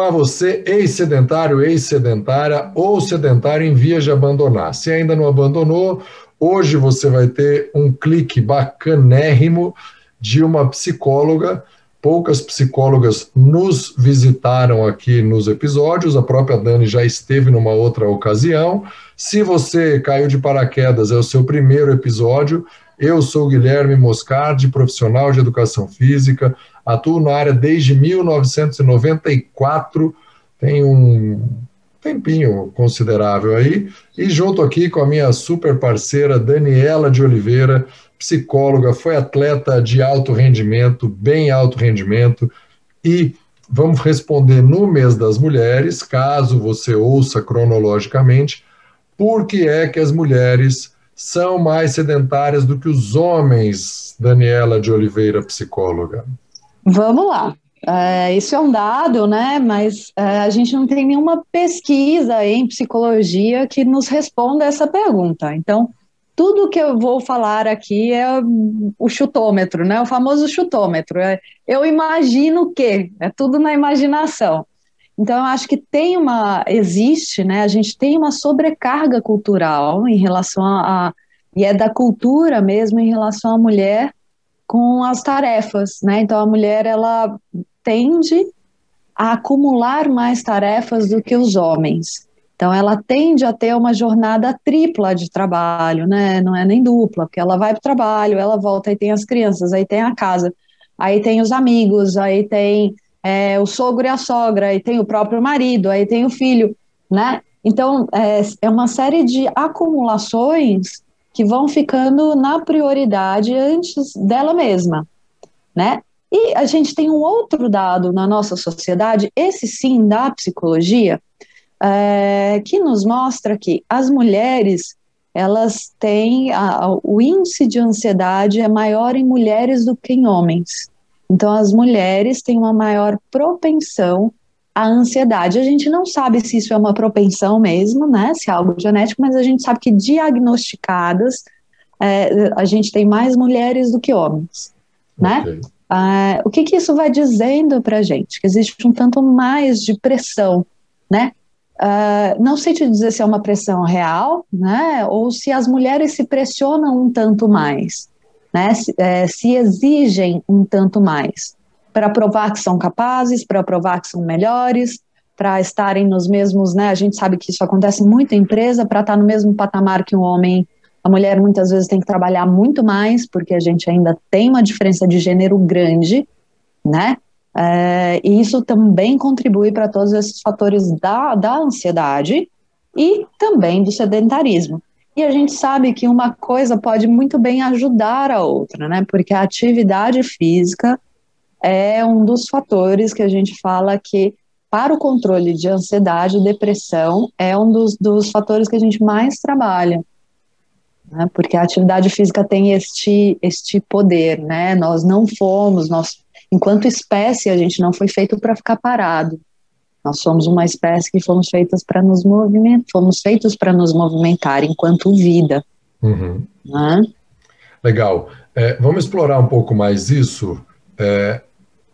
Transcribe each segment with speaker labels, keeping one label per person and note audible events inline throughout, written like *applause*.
Speaker 1: Olá, você, ex-sedentário, ex-sedentária ou sedentário em vias de abandonar. Se ainda não abandonou, hoje você vai ter um clique bacanérrimo de uma psicóloga. Poucas psicólogas nos visitaram aqui nos episódios, a própria Dani já esteve numa outra ocasião. Se você caiu de paraquedas, é o seu primeiro episódio. Eu sou Guilherme Moscardi, profissional de educação física, atuo na área desde 1994, tem um tempinho considerável aí, e junto aqui com a minha super parceira Daniela de Oliveira, psicóloga, foi atleta de alto rendimento, bem alto rendimento, e vamos responder no mês das mulheres, caso você ouça cronologicamente, por que é que as mulheres são mais sedentárias do que os homens, Daniela de Oliveira, psicóloga?
Speaker 2: Vamos lá. É, isso é um dado, né? Mas é, a gente não tem nenhuma pesquisa em psicologia que nos responda essa pergunta. Então, tudo que eu vou falar aqui é o chutômetro, né? O famoso chutômetro. É, eu imagino que é tudo na imaginação. Então, eu acho que tem uma, existe, né? A gente tem uma sobrecarga cultural em relação a, a e é da cultura mesmo em relação à mulher com as tarefas, né? Então a mulher ela tende a acumular mais tarefas do que os homens. Então ela tende a ter uma jornada tripla de trabalho, né? Não é nem dupla, porque ela vai para o trabalho, ela volta e tem as crianças, aí tem a casa, aí tem os amigos, aí tem é, o sogro e a sogra, aí tem o próprio marido, aí tem o filho, né? Então é, é uma série de acumulações que vão ficando na prioridade antes dela mesma, né? E a gente tem um outro dado na nossa sociedade, esse sim da psicologia, é, que nos mostra que as mulheres elas têm a, o índice de ansiedade é maior em mulheres do que em homens. Então as mulheres têm uma maior propensão a ansiedade. A gente não sabe se isso é uma propensão mesmo, né? Se é algo genético, mas a gente sabe que diagnosticadas é, a gente tem mais mulheres do que homens, né? Okay. Ah, o que, que isso vai dizendo para a gente? Que existe um tanto mais de pressão, né? Uh, não sei te dizer se é uma pressão real, né? Ou se as mulheres se pressionam um tanto mais, né? Se, é, se exigem um tanto mais para provar que são capazes, para provar que são melhores, para estarem nos mesmos, né? A gente sabe que isso acontece muito em empresa, para estar no mesmo patamar que um homem. A mulher muitas vezes tem que trabalhar muito mais, porque a gente ainda tem uma diferença de gênero grande, né? É, e isso também contribui para todos esses fatores da, da ansiedade e também do sedentarismo. E a gente sabe que uma coisa pode muito bem ajudar a outra, né? Porque a atividade física é um dos fatores que a gente fala que, para o controle de ansiedade e depressão, é um dos, dos fatores que a gente mais trabalha. Né? Porque a atividade física tem este, este poder, né? Nós não fomos, nós, enquanto espécie, a gente não foi feito para ficar parado. Nós somos uma espécie que fomos feitas para nos movimentar, fomos feitos para nos movimentar enquanto vida. Uhum. Né?
Speaker 1: Legal. É, vamos explorar um pouco mais isso. É,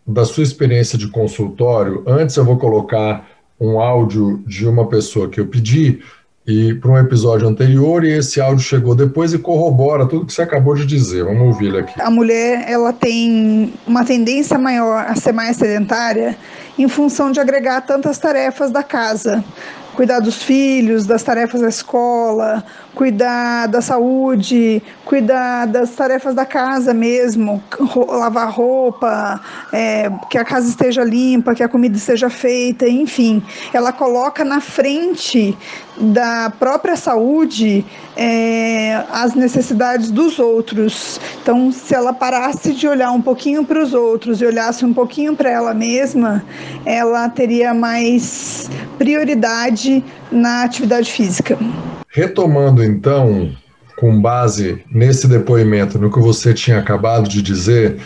Speaker 1: da sua experiência de consultório, antes eu vou colocar um áudio de uma pessoa que eu pedi e para um episódio anterior e esse áudio chegou depois e corrobora tudo que você acabou de dizer. Vamos ouvir ele aqui.
Speaker 3: A mulher ela tem uma tendência maior a ser mais sedentária em função de agregar tantas tarefas da casa, cuidar dos filhos, das tarefas da escola, cuidar da saúde, cuidar das tarefas da casa mesmo, lavar roupa, é, que a casa esteja limpa, que a comida esteja feita, enfim. Ela coloca na frente da própria saúde é, as necessidades dos outros. Então, se ela parasse de olhar um pouquinho para os outros e olhasse um pouquinho para ela mesma, ela teria mais prioridade na atividade física.
Speaker 1: Retomando então, com base nesse depoimento, no que você tinha acabado de dizer,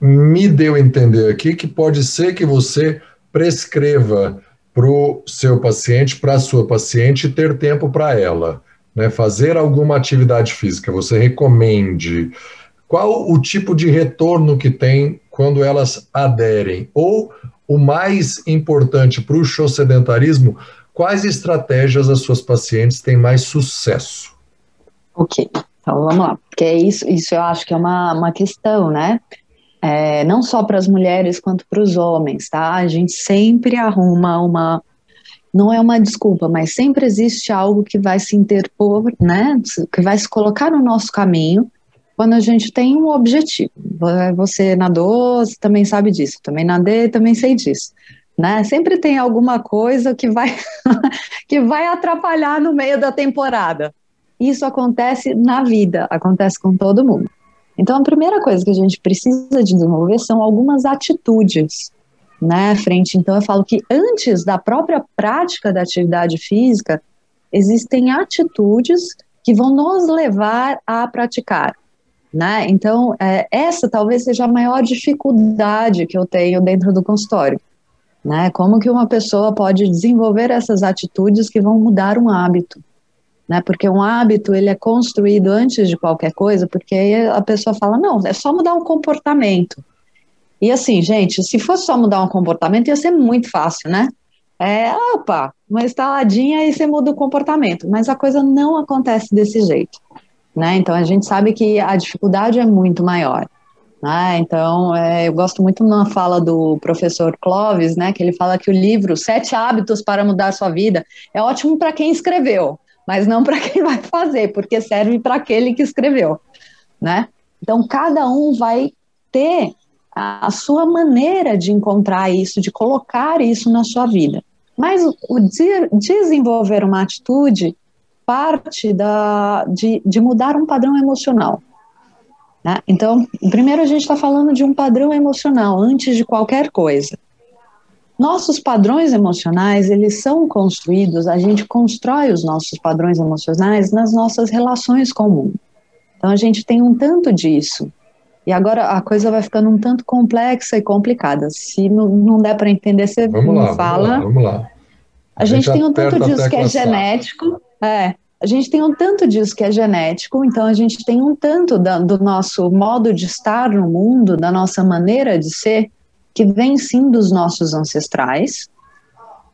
Speaker 1: me deu a entender aqui que pode ser que você prescreva para o seu paciente, para a sua paciente, ter tempo para ela, né? fazer alguma atividade física, você recomende. Qual o tipo de retorno que tem quando elas aderem? Ou o mais importante para o show sedentarismo, quais estratégias as suas pacientes têm mais sucesso?
Speaker 2: Ok, então vamos lá, porque é isso, isso eu acho que é uma, uma questão, né? É, não só para as mulheres quanto para os homens, tá? A gente sempre arruma uma, não é uma desculpa, mas sempre existe algo que vai se interpor, né? Que vai se colocar no nosso caminho quando a gente tem um objetivo. Você nadou, você também sabe disso. Também nadei, também sei disso. Né? Sempre tem alguma coisa que vai *laughs* que vai atrapalhar no meio da temporada. Isso acontece na vida, acontece com todo mundo. Então, a primeira coisa que a gente precisa desenvolver são algumas atitudes, né, frente. Então, eu falo que antes da própria prática da atividade física, existem atitudes que vão nos levar a praticar. Né? Então, é, essa talvez seja a maior dificuldade que eu tenho dentro do consultório. Né? Como que uma pessoa pode desenvolver essas atitudes que vão mudar um hábito? Né? Porque um hábito ele é construído antes de qualquer coisa, porque aí a pessoa fala não, é só mudar um comportamento. E assim, gente, se fosse só mudar um comportamento ia ser muito fácil, né? É, opa, uma estaladinha e você muda o comportamento. Mas a coisa não acontece desse jeito né? Então a gente sabe que a dificuldade é muito maior. Né? Então, é, eu gosto muito na fala do professor Clovis, né, que ele fala que o livro Sete Hábitos para Mudar Sua Vida é ótimo para quem escreveu, mas não para quem vai fazer, porque serve para aquele que escreveu, né? Então, cada um vai ter a, sua maneira de encontrar isso, de colocar isso na sua vida. Mas o, o de, desenvolver uma atitude parte da, de, de mudar um padrão emocional. Né? Então, primeiro a gente está falando de um padrão emocional antes de qualquer coisa. Nossos padrões emocionais, eles são construídos, a gente constrói os nossos padrões emocionais nas nossas relações com o mundo. Então, a gente tem um tanto disso. E agora a coisa vai ficando um tanto complexa e complicada. Se não, não der para entender, você
Speaker 1: vamos lá,
Speaker 2: fala.
Speaker 1: Vamos lá, vamos lá.
Speaker 2: A, a gente, gente tem um tanto disso que é genético, é, a gente tem um tanto disso que é genético, então a gente tem um tanto da, do nosso modo de estar no mundo, da nossa maneira de ser, que vem sim dos nossos ancestrais,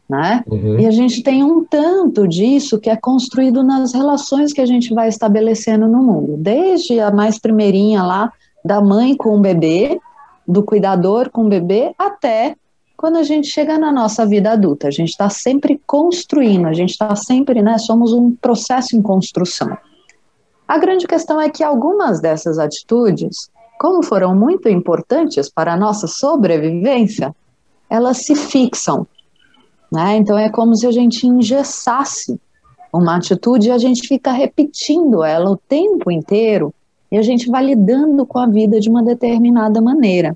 Speaker 2: né? Uhum. E a gente tem um tanto disso que é construído nas relações que a gente vai estabelecendo no mundo, desde a mais primeirinha lá da mãe com o bebê, do cuidador com o bebê, até quando a gente chega na nossa vida adulta, a gente está sempre construindo, a gente está sempre, né, somos um processo em construção. A grande questão é que algumas dessas atitudes, como foram muito importantes para a nossa sobrevivência, elas se fixam. Né? Então é como se a gente engessasse uma atitude e a gente fica repetindo ela o tempo inteiro e a gente vai lidando com a vida de uma determinada maneira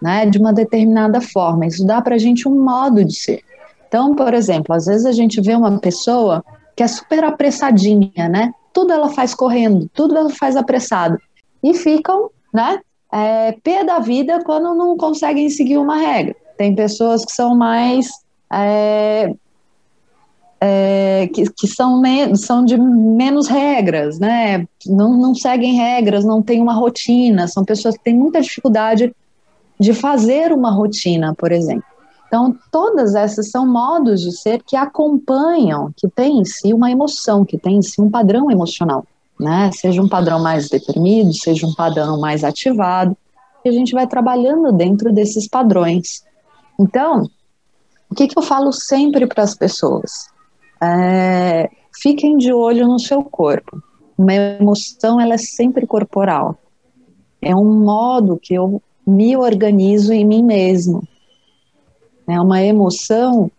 Speaker 2: né, de uma determinada forma. Isso dá para a gente um modo de ser. Então, por exemplo, às vezes a gente vê uma pessoa que é super apressadinha, né? Tudo ela faz correndo, tudo ela faz apressado. E ficam, né, é, pé da vida quando não conseguem seguir uma regra. Tem pessoas que são mais. É, é, que, que são, são de menos regras, né? Não, não seguem regras, não têm uma rotina, são pessoas que têm muita dificuldade de fazer uma rotina, por exemplo. Então, todas essas são modos de ser que acompanham, que tem em si uma emoção, que tem em si um padrão emocional, né? Seja um padrão mais deprimido, seja um padrão mais ativado, e a gente vai trabalhando dentro desses padrões. Então, o que, que eu falo sempre para as pessoas? É, fiquem de olho no seu corpo. Uma emoção, ela é sempre corporal. É um modo que eu me organizo em mim mesmo. É uma emoção,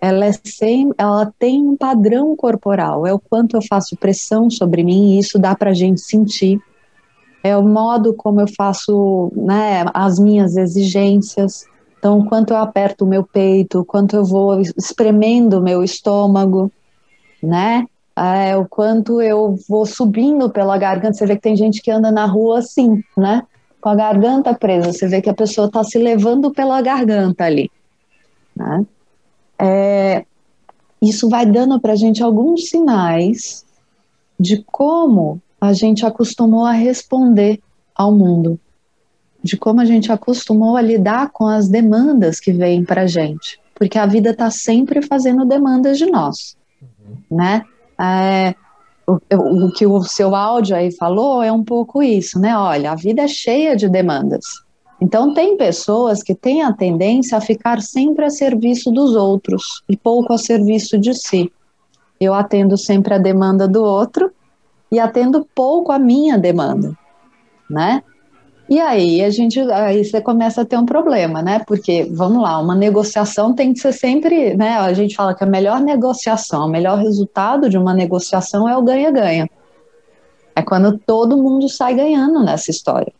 Speaker 2: ela, é sem, ela tem um padrão corporal, é o quanto eu faço pressão sobre mim, e isso dá para a gente sentir. É o modo como eu faço né, as minhas exigências, então, quanto eu aperto o meu peito, quanto eu vou espremendo o meu estômago, né? É, o quanto eu vou subindo pela garganta. Você vê que tem gente que anda na rua assim, né? Com a garganta presa. Você vê que a pessoa está se levando pela garganta ali. Né? É, isso vai dando para a gente alguns sinais de como a gente acostumou a responder ao mundo. de como a gente acostumou a lidar com as demandas que vêm para a gente, porque a vida está sempre fazendo demandas de nós, uhum. né? É, o, o, que o seu áudio aí falou é um pouco isso, né? Olha, a vida é cheia de demandas. Então, tem pessoas que têm a tendência a ficar sempre a serviço dos outros e pouco a serviço de si. Eu atendo sempre a demanda do outro e atendo pouco a minha demanda, né? E aí a gente, aí você começa a ter um problema, né? Porque, vamos lá, uma negociação tem que ser sempre, né? A gente fala que a melhor negociação, o melhor resultado de uma negociação é o ganha-ganha. É quando todo mundo sai ganhando nessa história.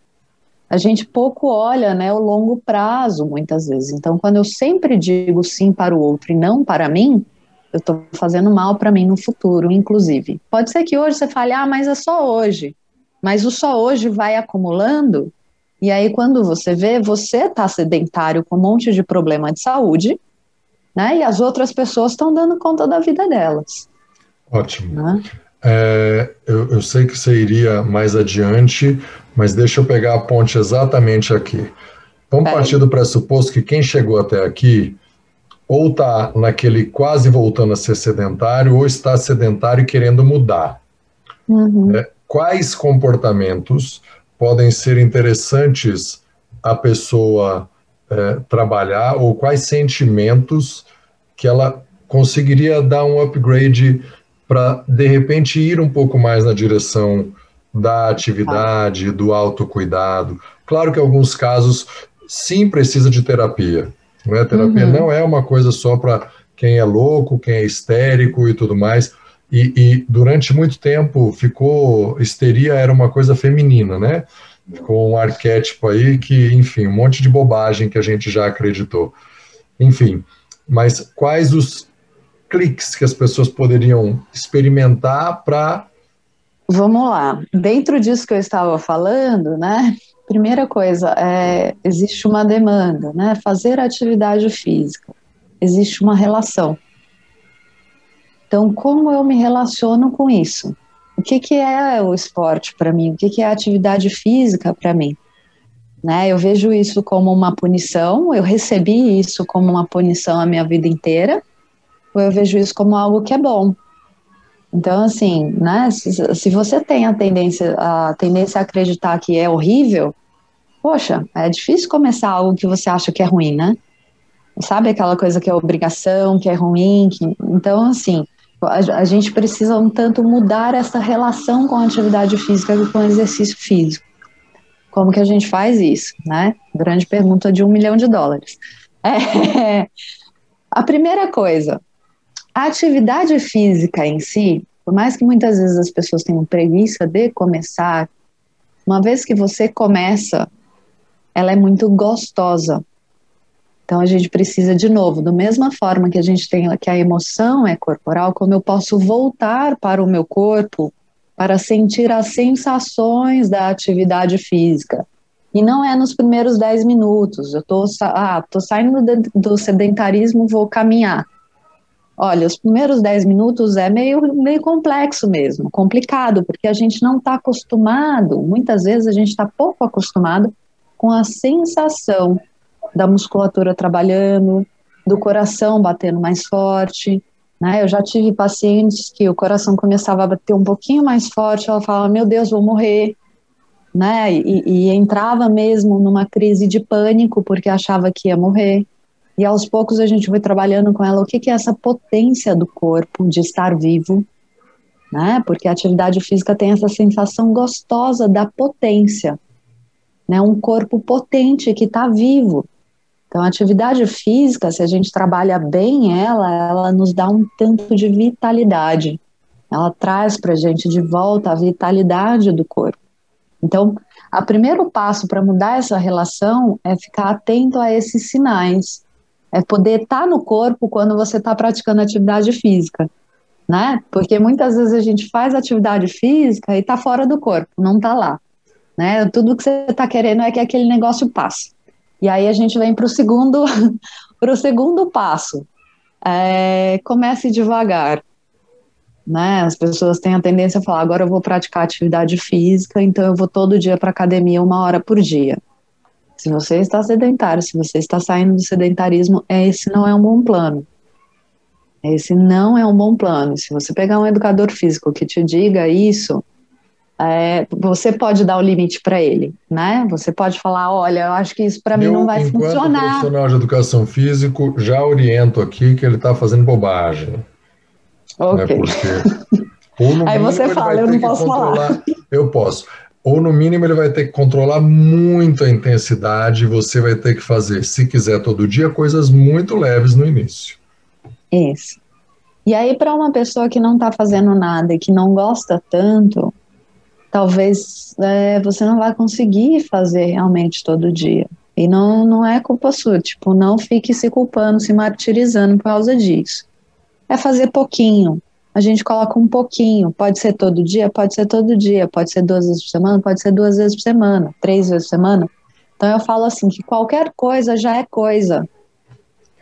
Speaker 2: A gente pouco olha, né, o longo prazo, muitas vezes. Então, quando eu sempre digo sim para o outro e não para mim, eu estou fazendo mal para mim no futuro, inclusive. Pode ser que hoje você fale, ah, mas é só hoje. Mas o só hoje vai acumulando e aí, quando você vê, você está sedentário com um monte de problema de saúde, né? E as outras pessoas estão dando conta da vida delas.
Speaker 1: Ótimo. Né? É, eu, eu, sei que você iria mais adiante, mas deixa eu pegar a ponte exatamente aqui. Vamos é. partir do pressuposto que quem chegou até aqui ou está naquele quase voltando a ser sedentário, ou está sedentário e querendo mudar. Uhum. É, quais comportamentos podem ser interessantes a pessoa é, trabalhar ou quais sentimentos que ela conseguiria dar um upgrade para de repente ir um pouco mais na direção da atividade, do autocuidado. Claro que em alguns casos sim precisa de terapia. Não é? Terapia uhum. não é uma coisa só para quem é louco, quem é histérico e tudo mais. E, e, durante muito tempo ficou histeria era uma coisa feminina, né? Ficou um arquétipo aí que, enfim, um monte de bobagem que a gente já acreditou. Enfim, mas quais os cliques que as pessoas poderiam experimentar para
Speaker 2: Vamos lá. Dentro disso que eu estava falando, né? Primeira coisa, é, existe uma demanda, né? Fazer atividade física. Existe uma relação então, como eu me relaciono com isso? O que, que é o esporte para mim? O que, que é a atividade física para mim? Né? Eu vejo isso como uma punição, eu recebi isso como uma punição a minha vida inteira, ou eu vejo isso como algo que é bom. Então, assim, né, se, se você tem a tendência, a tendência a acreditar que é horrível, poxa, é difícil começar algo que você acha que é ruim, né? Sabe aquela coisa que é obrigação, que é ruim? Que... Então, assim, a, gente precisa um tanto mudar essa relação com a atividade física e com o exercício físico. Como que a gente faz isso, né? Grande pergunta de um milhão de dólares. É, *laughs* a primeira coisa, a atividade física em si, por mais que muitas vezes as pessoas tenham preguiça de começar, uma vez que você começa, ela é muito gostosa. Então a gente precisa de novo, da mesma forma que a gente tem que a emoção é corporal, como eu posso voltar para o meu corpo para sentir as sensações da atividade física. E não é nos primeiros 10 minutos. Eu tô, ah, tô saindo do sedentarismo, vou caminhar. Olha, os primeiros 10 minutos é meio, meio complexo mesmo, complicado, porque a gente não está acostumado, muitas vezes a gente está pouco acostumado com a sensação da musculatura trabalhando, do coração batendo mais forte. Né? Eu já tive pacientes que o coração começava a bater um pouquinho mais forte, ela falava, meu Deus, vou morrer. Né? E, e entrava mesmo numa crise de pânico porque achava que ia morrer. E aos poucos a gente foi trabalhando com ela o que, que é essa potência do corpo de estar vivo, né? Porque a atividade física tem essa sensação gostosa da potência, né? Um corpo potente que está vivo. Então, a atividade física, se a gente trabalha bem ela, ela nos dá um tanto de vitalidade. Ela traz para a gente de volta a vitalidade do corpo. Então, o primeiro passo para mudar essa relação é ficar atento a esses sinais. É poder estar tá no corpo quando você está praticando atividade física, né? Porque muitas vezes a gente faz atividade física e está fora do corpo, não está lá, né? Tudo que você está querendo é que aquele negócio passe. E aí a gente vem para o segundo, *laughs* o segundo passo. É, comece devagar. Né? As pessoas têm a tendência a falar: agora eu vou praticar atividade física, então eu vou todo dia para academia uma hora por dia. Se você está sedentário, se você está saindo do sedentarismo, esse não é um bom plano. Esse não é um bom plano. Se você pegar um educador físico que te diga isso, é, você pode dar o limite para ele, né? Você pode falar, olha, eu acho que isso para mim não vai
Speaker 1: enquanto
Speaker 2: funcionar.
Speaker 1: profissional de educação físico, já oriento aqui que ele está fazendo bobagem. Né?
Speaker 2: Ok.
Speaker 1: Né? Porque, *laughs*
Speaker 2: Aí você fala, eu não posso falar.
Speaker 1: Eu posso. Ou no mínimo ele vai ter que controlar muito a intensidade, e você vai ter que fazer, se quiser todo dia, coisas muito leves no início.
Speaker 2: Isso. E aí, para uma pessoa que não está fazendo nada e que não gosta tanto, talvez é, você não vai conseguir fazer realmente todo dia. E não, não é culpa sua, tipo, não fique se culpando, se martirizando por causa disso. É fazer pouquinho. A gente coloca um pouquinho. Pode ser todo dia, pode ser todo dia, pode ser duas vezes por semana, pode ser duas vezes por semana, três vezes por semana. Então eu falo assim que qualquer coisa já é coisa,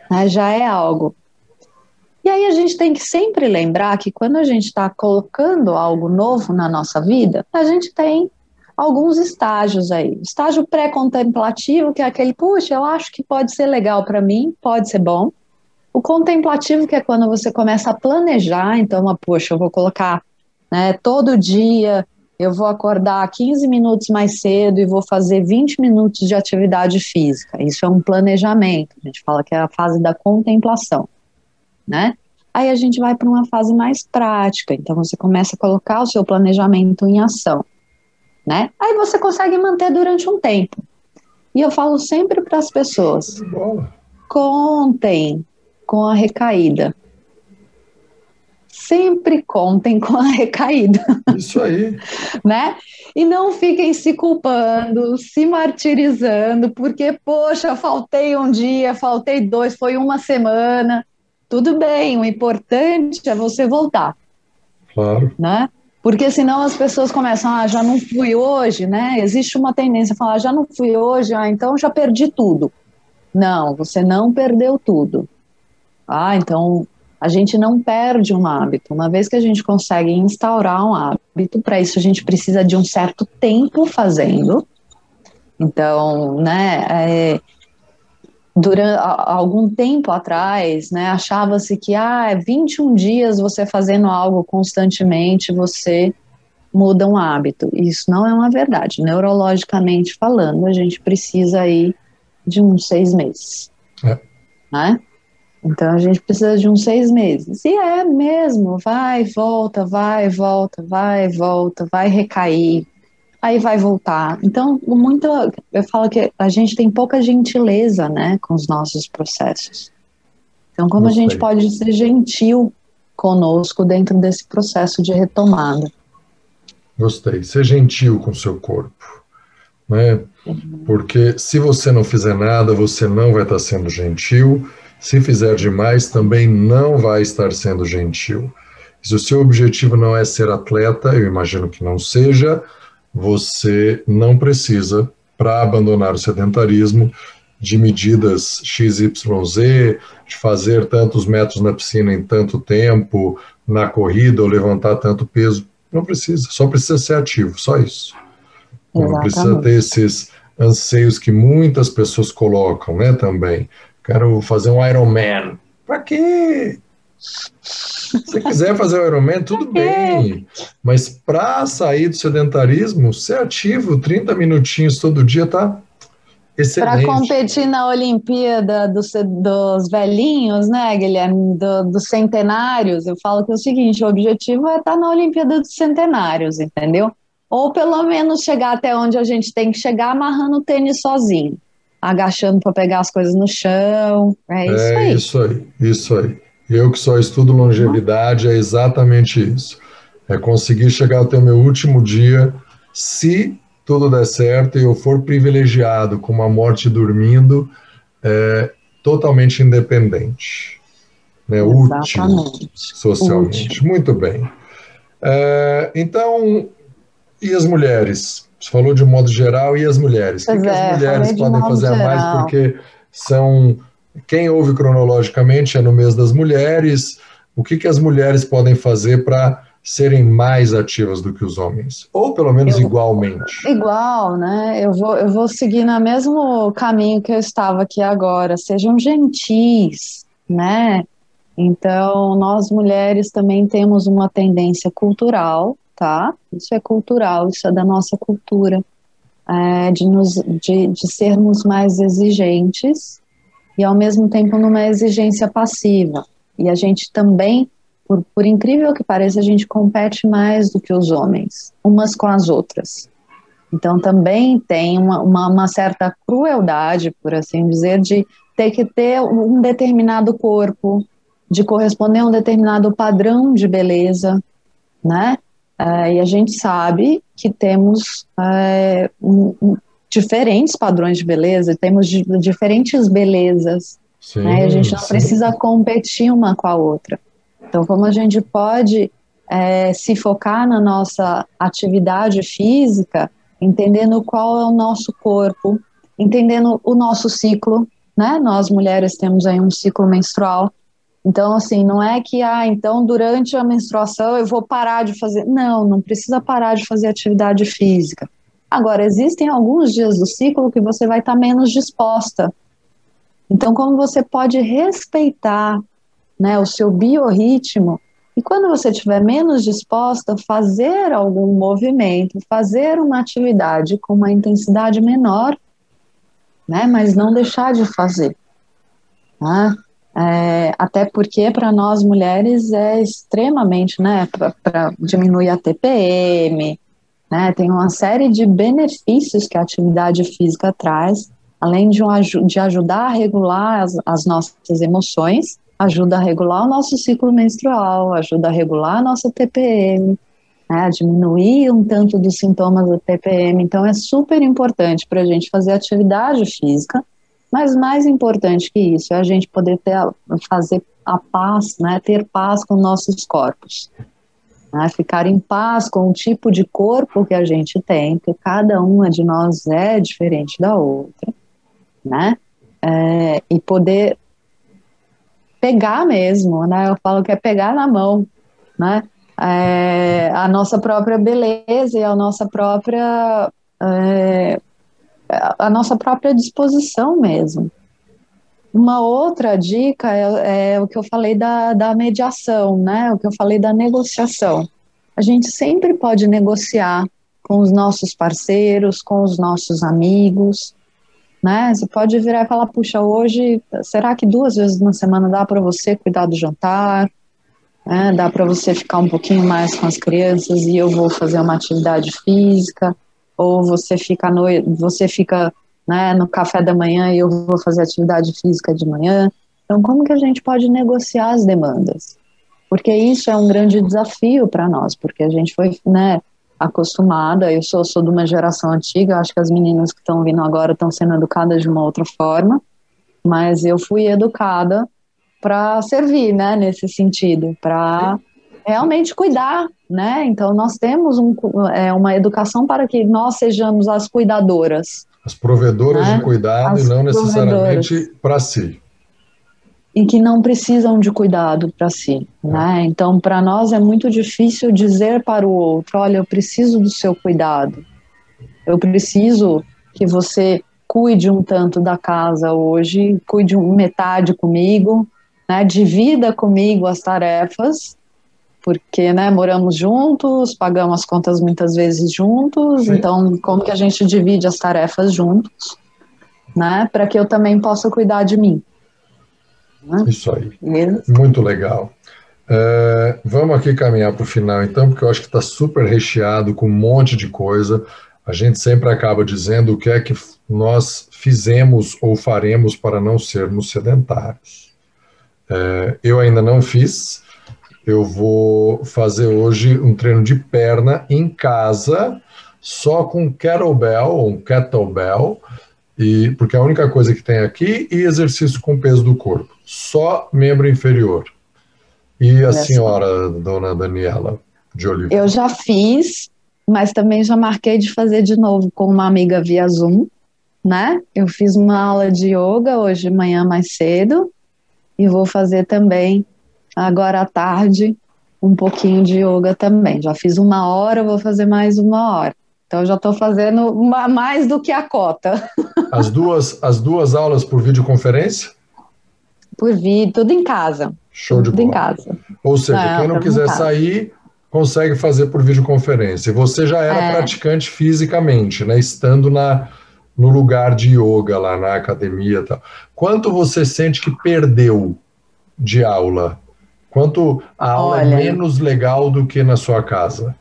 Speaker 2: né? já é algo. E aí a gente tem que sempre lembrar que quando a gente está colocando algo novo na nossa vida, a gente tem alguns estágios aí. Estágio pré-contemplativo, que é aquele, puxa, eu acho que pode ser legal para mim, pode ser bom. O contemplativo, que é quando você começa a planejar, então, ah, poxa, eu vou colocar né, todo dia, eu vou acordar 15 minutos mais cedo e vou fazer 20 minutos de atividade física. Isso é um planejamento, a gente fala que é a fase da contemplação né? Aí a gente vai para uma fase mais prática, então você começa a colocar o seu planejamento em ação, né? Aí você consegue manter durante um tempo. E eu falo sempre para as pessoas: contem com a recaída. Sempre contem com a recaída *laughs*
Speaker 1: Isso aí.
Speaker 2: né? E não fiquem se culpando, se martirizando, porque, poxa, faltei um dia, faltei dois, foi uma semana. Tudo bem, o importante é você voltar,
Speaker 1: Claro.
Speaker 2: né? Porque senão as pessoas começam, ah, já não fui hoje, né? Existe uma tendência a falar, já não fui hoje, ah, então já perdi tudo. Não, você não perdeu tudo. Ah, então a gente não perde um hábito. Uma vez que a gente consegue instaurar um hábito, para isso a gente precisa de um certo tempo fazendo. Então, né, é, durante algum tempo atrás, né, achava-se que ah, 21 dias você fazendo algo constantemente, você muda um hábito. Isso não é uma verdade. Neurologicamente falando, a gente precisa aí de uns seis meses.
Speaker 1: É.
Speaker 2: Né? Então a gente precisa de uns seis meses. E é mesmo, vai, volta, vai, volta, vai, volta, vai recair, aí vai voltar. Então, muito, eu falo que a gente tem pouca gentileza, né, com os nossos processos. Então, como a
Speaker 1: Gostei.
Speaker 2: gente pode ser gentil conosco dentro desse processo de retomada?
Speaker 1: Gostei. Ser gentil com o seu corpo. Né? Porque se você não fizer nada, você não vai estar sendo gentil. Se fizer demais, também não vai estar sendo gentil. Se o seu objetivo não é ser atleta, eu imagino que não seja, você não precisa, para abandonar o sedentarismo, de medidas XYZ, de fazer tantos metros na piscina em tanto tempo, na corrida ou levantar tanto peso. Não precisa, só precisa ser ativo, só isso. Não precisa
Speaker 2: Exatamente.
Speaker 1: ter esses anseios que muitas pessoas colocam, né, também. Quero fazer um Ironman. Pra quê? Se quiser fazer o Ironman, tudo bem. Mas para sair do sedentarismo, ser ativo 30 minutinhos todo dia tá
Speaker 2: Para
Speaker 1: excelente.
Speaker 2: competir na Olimpíada dos, dos velhinhos, né, Guilherme, do- dos centenários, eu falo que é o seguinte: o objetivo é estar na Olimpíada dos centenários, entendeu? Ou pelo menos chegar até onde a gente tem que chegar amarrando o tênis sozinho, agachando para pegar as coisas no chão. É isso
Speaker 1: É
Speaker 2: aí.
Speaker 1: isso aí, isso aí. Eu que só estudo longevidade, é exatamente isso. É conseguir chegar até o meu último dia, se tudo der certo e eu for privilegiado com uma morte dormindo, é, totalmente independente. Né, útil socialmente.
Speaker 2: Útil.
Speaker 1: Muito bem. É, então, e as mulheres? Você falou de um modo geral, e as mulheres? O que,
Speaker 2: Pois
Speaker 1: que
Speaker 2: é,
Speaker 1: as mulheres
Speaker 2: falei de
Speaker 1: podem fazer a mais?
Speaker 2: geral.
Speaker 1: Porque são. Quem ouve cronologicamente é no mês das mulheres. O que, que as mulheres podem fazer para serem mais ativas do que os homens? Ou pelo menos eu, igualmente?
Speaker 2: Igual, né? Eu vou, eu vou seguir no mesmo caminho que eu estava aqui agora. Sejam gentis, né? Então, nós mulheres também temos uma tendência cultural, tá? Isso é cultural, isso é da nossa cultura, é, de, nos, de, de sermos mais exigentes e, ao mesmo tempo, numa exigência passiva. E a gente também, por, por incrível que pareça, a gente compete mais do que os homens, umas com as outras. Então, também tem uma, uma, uma certa crueldade, por assim dizer, de ter que ter um determinado corpo, de corresponder a um determinado padrão de beleza, né? Uh, e a gente sabe que temos uh, um, um, diferentes padrões de beleza, temos diferentes belezas, sim, né? a gente não sim. precisa competir uma com a outra. Então, como a gente pode é, se focar na nossa atividade física, entendendo qual é o nosso corpo, entendendo o nosso ciclo, né? Nós mulheres temos aí um ciclo menstrual, então, assim, não é que, ah, então durante a menstruação eu vou parar de fazer. Não, não precisa parar de fazer atividade física. Agora, existem alguns dias do ciclo que você vai estar menos disposta. Então, como você pode respeitar né, o seu biorritmo e quando você estiver menos disposta, fazer algum movimento, fazer uma atividade com uma intensidade menor, né, mas não deixar de fazer. Né? É, até porque para nós mulheres é extremamente, né, para diminuir a TPM, né, tem uma série de benefícios que a atividade física traz, além de, um, de ajudar a regular as, as nossas emoções, ajuda a regular o nosso ciclo menstrual, ajuda a regular a nossa TPM, né, diminuir um tanto dos sintomas da TPM. Então, é super importante para a gente fazer atividade física, mas mais importante que isso é a gente poder ter, fazer a paz, né, ter paz com nossos corpos. Né, ficar em paz com o tipo de corpo que a gente tem, porque cada uma de nós é diferente da outra, né? É, e poder pegar mesmo, né? Eu falo que é pegar na mão, né? É, a nossa própria beleza e a nossa própria é, a nossa própria disposição mesmo. Uma outra dica é, é, o que eu falei da, da mediação, né? O que eu falei da negociação. A gente sempre pode negociar com os nossos parceiros, com os nossos amigos, né? Você pode virar e falar, puxa, hoje, será que duas vezes na semana dá para você cuidar do jantar? É, dá para você ficar um pouquinho mais com as crianças e eu vou fazer uma atividade física? ou você fica no, você fica né, no café da manhã eu vou fazer atividade física de manhã. Então, como que a gente pode negociar as demandas? Porque isso é um grande desafio para nós, porque a gente foi né, acostumada, eu sou, sou de uma geração antiga, acho que as meninas que estão vindo agora estão sendo educadas de uma outra forma, mas eu fui educada para servir, né, nesse sentido, para realmente cuidar, né? Então nós temos um, é, uma educação para que nós sejamos as cuidadoras.
Speaker 1: As provedoras né? de cuidado as e não necessariamente para si.
Speaker 2: E que não precisam de cuidado para si, é. né? Então para nós é muito difícil dizer para o outro, olha, eu preciso do seu cuidado. Eu preciso que você cuide um tanto da casa hoje, cuide metade comigo, né? Divida comigo as tarefas porque né, moramos juntos, pagamos as contas muitas vezes juntos, Sim. então como que a gente divide as tarefas juntos, né, para que eu também possa cuidar de mim.
Speaker 1: Né? Isso aí, muito legal. É, vamos aqui caminhar para o final então, porque eu acho que está super recheado com um monte de coisa. A gente sempre acaba dizendo o que é que nós fizemos ou faremos para não sermos sedentários. É, eu ainda não fiz, eu vou fazer hoje um treino de perna em casa, só com kettlebell, ou um kettlebell, e, porque é a única coisa que tem aqui, e exercício com peso do corpo. Só membro inferior. E a senhora, dona Daniela de Oliveira?
Speaker 2: Eu já fiz, mas também já marquei de fazer de novo com uma amiga via Zoom, né? Eu fiz uma aula de yoga hoje de manhã mais cedo, e vou fazer também agora à tarde, um pouquinho de yoga também. Já fiz uma hora, vou fazer mais uma hora. Então já estou fazendo uma, mais do que a cota. *laughs*
Speaker 1: As duas, as duas aulas por videoconferência?
Speaker 2: Por vídeo, tudo em casa.
Speaker 1: Show de
Speaker 2: tudo
Speaker 1: bola.
Speaker 2: em casa.
Speaker 1: Ou seja, não, quem não quiser sair, consegue fazer por videoconferência. Você já era é. praticante fisicamente, né? Estando na, no lugar de yoga lá na academia e tal. Quanto você sente que perdeu de aula? Quanto a aula é Olha, é menos legal do que na sua casa?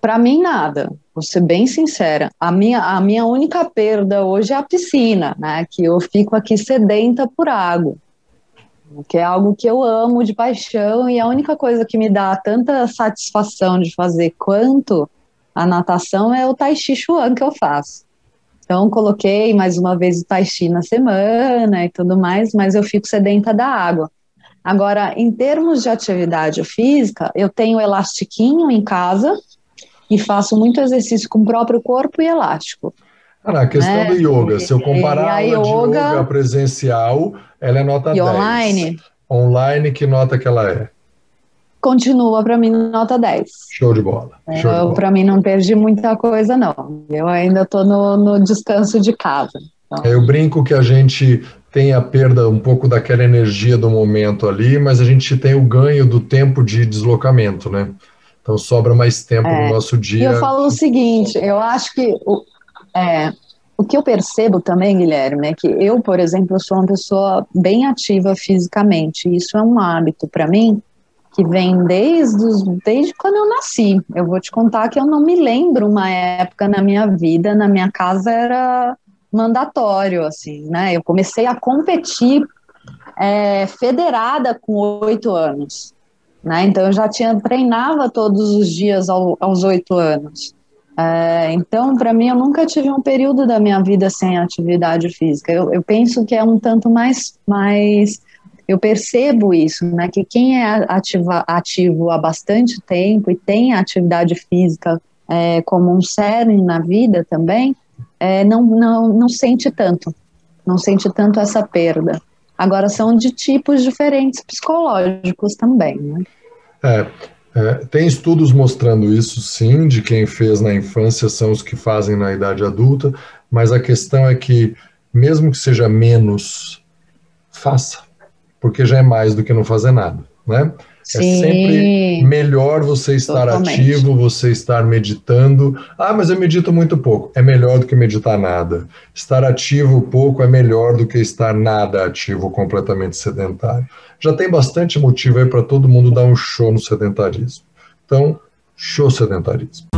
Speaker 2: Para mim, nada. Vou ser bem sincera. A minha, a minha única perda hoje é a piscina, né? Que eu fico aqui sedenta por água. Que é algo que eu amo de paixão e a única coisa que me dá tanta satisfação de fazer quanto a natação é o Tai Chi Chuan que eu faço. Então, coloquei mais uma vez o Tai Chi na semana e tudo mais, mas eu fico sedenta da água. Agora, em termos de atividade física, eu tenho elastiquinho em casa, e faço muito exercício com o próprio corpo e elástico.
Speaker 1: Ah, a questão né? do yoga, se eu comparar a, a yoga, de yoga presencial, ela é nota e 10.
Speaker 2: online?
Speaker 1: Online, que nota que ela é?
Speaker 2: Continua para mim nota 10.
Speaker 1: Show de bola.
Speaker 2: É, para mim não perdi muita coisa, não. Eu ainda estou no, no, descanso de casa.
Speaker 1: Então... Eu brinco que a gente tem a perda um pouco daquela energia do momento ali, mas a gente tem o ganho do tempo de deslocamento, né? Então sobra mais tempo é. no nosso dia.
Speaker 2: E eu falo o seguinte, eu acho que o, é, o que eu percebo também, Guilherme, é que eu, por exemplo, sou uma pessoa bem ativa fisicamente. Isso é um hábito para mim que vem desde, os, desde quando eu nasci. Eu vou te contar que eu não me lembro uma época na minha vida, na minha casa era mandatório, assim, né? Eu comecei a competir é, federada com oito anos. Né? Então eu já tinha treinava todos os dias ao, aos oito anos. É, então, para mim, eu nunca tive um período da minha vida sem atividade física. Eu, eu, penso que é um tanto mais, mais eu percebo isso, né? Que quem é ativa, ativo há bastante tempo e tem atividade física é, como um cerne na vida também, é, não, não, não sente tanto, não sente tanto essa perda. Agora, são de tipos diferentes psicológicos também, né?
Speaker 1: É, é, tem estudos mostrando isso, sim, de quem fez na infância são os que fazem na idade adulta, mas a questão é que, mesmo que seja menos, faça, porque já é mais do que não fazer nada, né? É Sim. É sempre melhor você estar Totalmente. ativo, você estar meditando. Ah, mas eu medito muito pouco. É melhor do que meditar nada. Estar ativo pouco é melhor do que estar nada ativo, completamente sedentário. Já tem bastante motivo aí para todo mundo dar um show no sedentarismo. Então, show sedentarismo.